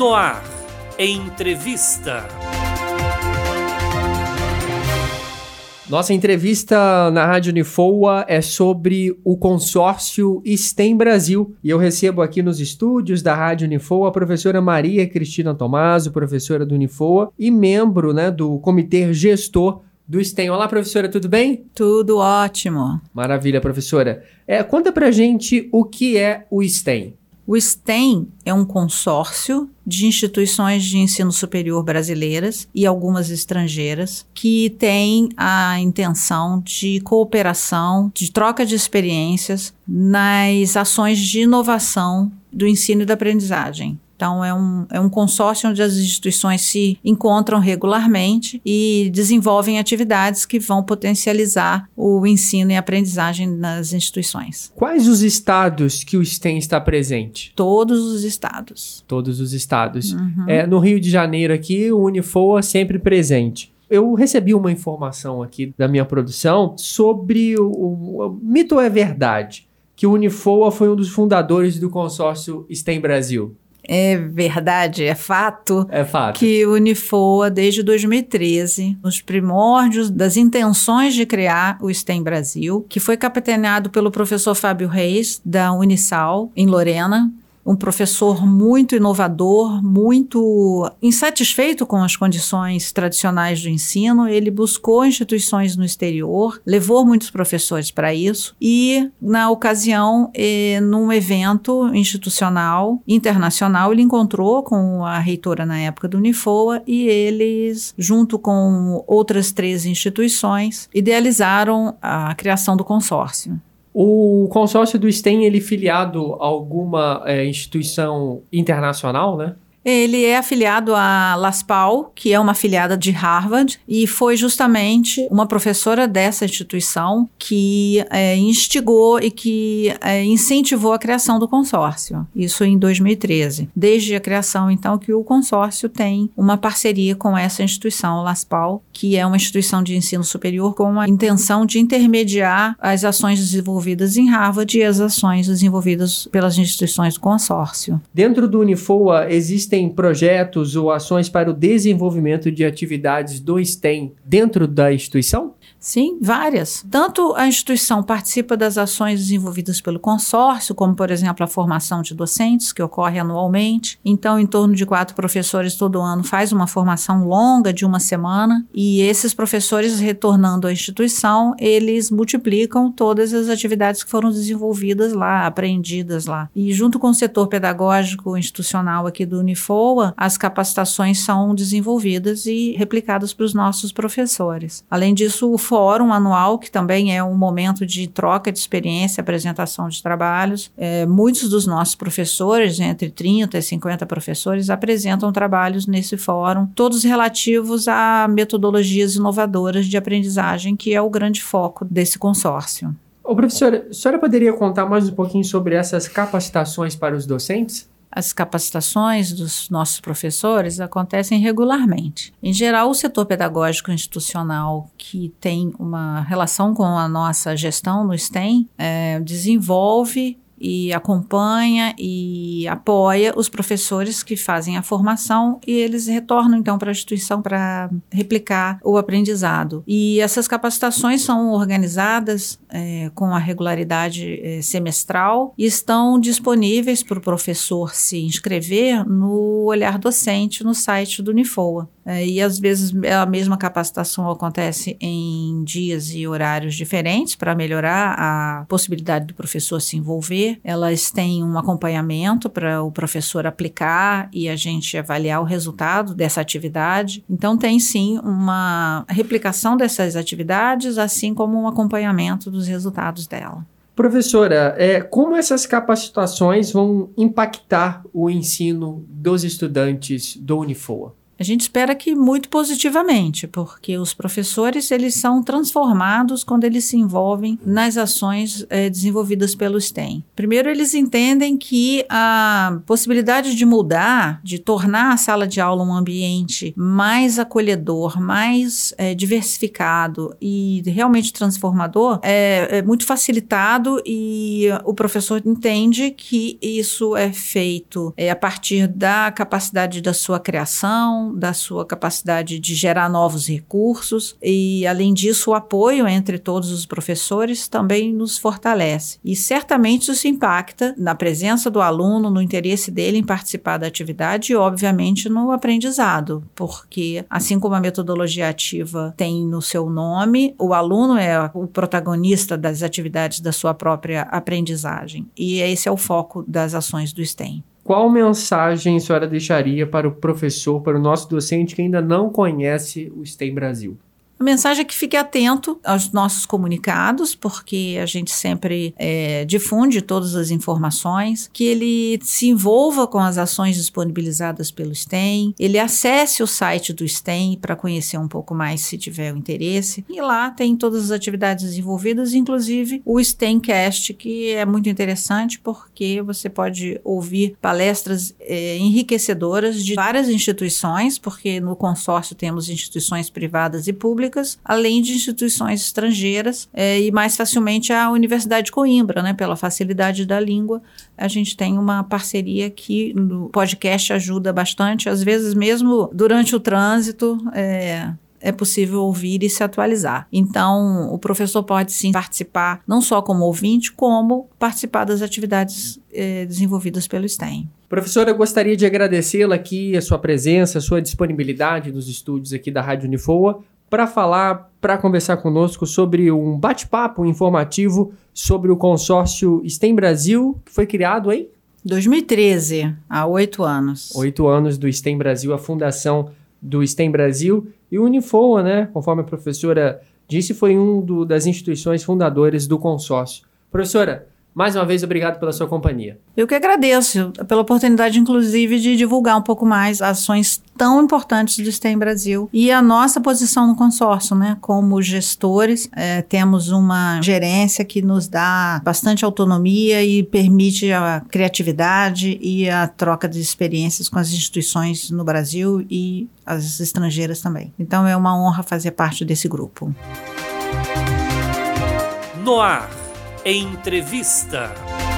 No ar, entrevista. Nossa entrevista na Rádio Unifoa é sobre o consórcio STEM Brasil. E eu recebo aqui nos estúdios da Rádio Unifoa a professora Maria Cristina Tomaso, professora do Unifoa e membro né, do comitê gestor do STEM. Olá, professora, tudo bem? Tudo ótimo. Maravilha, professora. É, conta pra gente o que é o STEM. O STEM é um consórcio de instituições de ensino superior brasileiras e algumas estrangeiras que tem a intenção de cooperação, de troca de experiências nas ações de inovação do ensino e da aprendizagem. Então, é um, é um consórcio onde as instituições se encontram regularmente e desenvolvem atividades que vão potencializar o ensino e aprendizagem nas instituições. Quais os estados que o STEM está presente? Todos os estados. Todos os estados. Uhum. É, no Rio de Janeiro, aqui, o Unifoa sempre presente. Eu recebi uma informação aqui da minha produção sobre o, o, o mito ou é verdade que o Unifoa foi um dos fundadores do consórcio STEM Brasil. É verdade, é fato. É fato. Que o Unifoa, desde 2013, nos primórdios das intenções de criar o STEM Brasil, que foi capitaneado pelo professor Fábio Reis, da Unisal, em Lorena, um professor muito inovador, muito insatisfeito com as condições tradicionais do ensino. Ele buscou instituições no exterior, levou muitos professores para isso e, na ocasião, eh, num evento institucional internacional, ele encontrou com a reitora na época do Unifoa e eles, junto com outras três instituições, idealizaram a criação do consórcio. O consórcio do STEM, ele filiado a alguma é, instituição internacional, né? Ele é afiliado à LASPAL, que é uma afiliada de Harvard, e foi justamente uma professora dessa instituição que é, instigou e que é, incentivou a criação do consórcio. Isso em 2013. Desde a criação, então, que o consórcio tem uma parceria com essa instituição, LASPAL, que é uma instituição de ensino superior com a intenção de intermediar as ações desenvolvidas em Harvard e as ações desenvolvidas pelas instituições do consórcio. Dentro do Unifoa existe existem projetos ou ações para o desenvolvimento de atividades do STEM dentro da instituição? Sim, várias. Tanto a instituição participa das ações desenvolvidas pelo consórcio, como, por exemplo, a formação de docentes, que ocorre anualmente. Então, em torno de quatro professores todo ano faz uma formação longa de uma semana, e esses professores, retornando à instituição, eles multiplicam todas as atividades que foram desenvolvidas lá, aprendidas lá. E junto com o setor pedagógico institucional aqui do Unifoa, as capacitações são desenvolvidas e replicadas para os nossos professores. Além disso, o fórum anual, que também é um momento de troca de experiência, apresentação de trabalhos. É, muitos dos nossos professores, entre 30 e 50 professores, apresentam trabalhos nesse fórum, todos relativos a metodologias inovadoras de aprendizagem, que é o grande foco desse consórcio. Ô, professora, a senhora poderia contar mais um pouquinho sobre essas capacitações para os docentes? As capacitações dos nossos professores acontecem regularmente. Em geral, o setor pedagógico institucional, que tem uma relação com a nossa gestão no STEM, é, desenvolve e acompanha e apoia os professores que fazem a formação e eles retornam então para a instituição para replicar o aprendizado. E essas capacitações são organizadas é, com a regularidade é, semestral e estão disponíveis para o professor se inscrever no Olhar Docente no site do Unifoa. É, e às vezes a mesma capacitação acontece em dias e horários diferentes para melhorar a possibilidade do professor se envolver. Elas têm um acompanhamento para o professor aplicar e a gente avaliar o resultado dessa atividade. Então, tem sim uma replicação dessas atividades, assim como um acompanhamento dos resultados dela. Professora, é, como essas capacitações vão impactar o ensino dos estudantes do Unifoa? A gente espera que muito positivamente, porque os professores eles são transformados quando eles se envolvem nas ações é, desenvolvidas pelo STEM. Primeiro, eles entendem que a possibilidade de mudar, de tornar a sala de aula um ambiente mais acolhedor, mais é, diversificado e realmente transformador é, é muito facilitado e o professor entende que isso é feito é, a partir da capacidade da sua criação, da sua capacidade de gerar novos recursos e, além disso, o apoio entre todos os professores também nos fortalece. E certamente isso impacta na presença do aluno, no interesse dele em participar da atividade e, obviamente, no aprendizado, porque, assim como a metodologia ativa tem no seu nome, o aluno é o protagonista das atividades da sua própria aprendizagem. E esse é o foco das ações do STEM. Qual mensagem a senhora deixaria para o professor, para o nosso docente que ainda não conhece o STEM Brasil? A mensagem é que fique atento aos nossos comunicados, porque a gente sempre é, difunde todas as informações, que ele se envolva com as ações disponibilizadas pelo STEM, ele acesse o site do STEM para conhecer um pouco mais se tiver o interesse. E lá tem todas as atividades desenvolvidas, inclusive o STEMcast, que é muito interessante porque você pode ouvir palestras é, enriquecedoras de várias instituições, porque no consórcio temos instituições privadas e públicas públicas, além de instituições estrangeiras é, e mais facilmente a Universidade de Coimbra, né, pela facilidade da língua. A gente tem uma parceria que no podcast ajuda bastante, às vezes mesmo durante o trânsito. É, é possível ouvir e se atualizar. Então, o professor pode sim participar, não só como ouvinte, como participar das atividades eh, desenvolvidas pelo STEM. Professora, eu gostaria de agradecê-la aqui, a sua presença, a sua disponibilidade nos estúdios aqui da Rádio Unifoa para falar, para conversar conosco sobre um bate-papo informativo sobre o consórcio STEM Brasil, que foi criado em 2013, há oito anos. Oito anos do STEM Brasil, a fundação do STEM Brasil e o Unifoa, né? Conforme a professora disse, foi um do, das instituições fundadoras do consórcio. Professora, mais uma vez, obrigado pela sua companhia. Eu que agradeço pela oportunidade, inclusive, de divulgar um pouco mais ações tão importantes do STEM Brasil e a nossa posição no consórcio, né? Como gestores, é, temos uma gerência que nos dá bastante autonomia e permite a criatividade e a troca de experiências com as instituições no Brasil e as estrangeiras também. Então é uma honra fazer parte desse grupo. No ar Entrevista.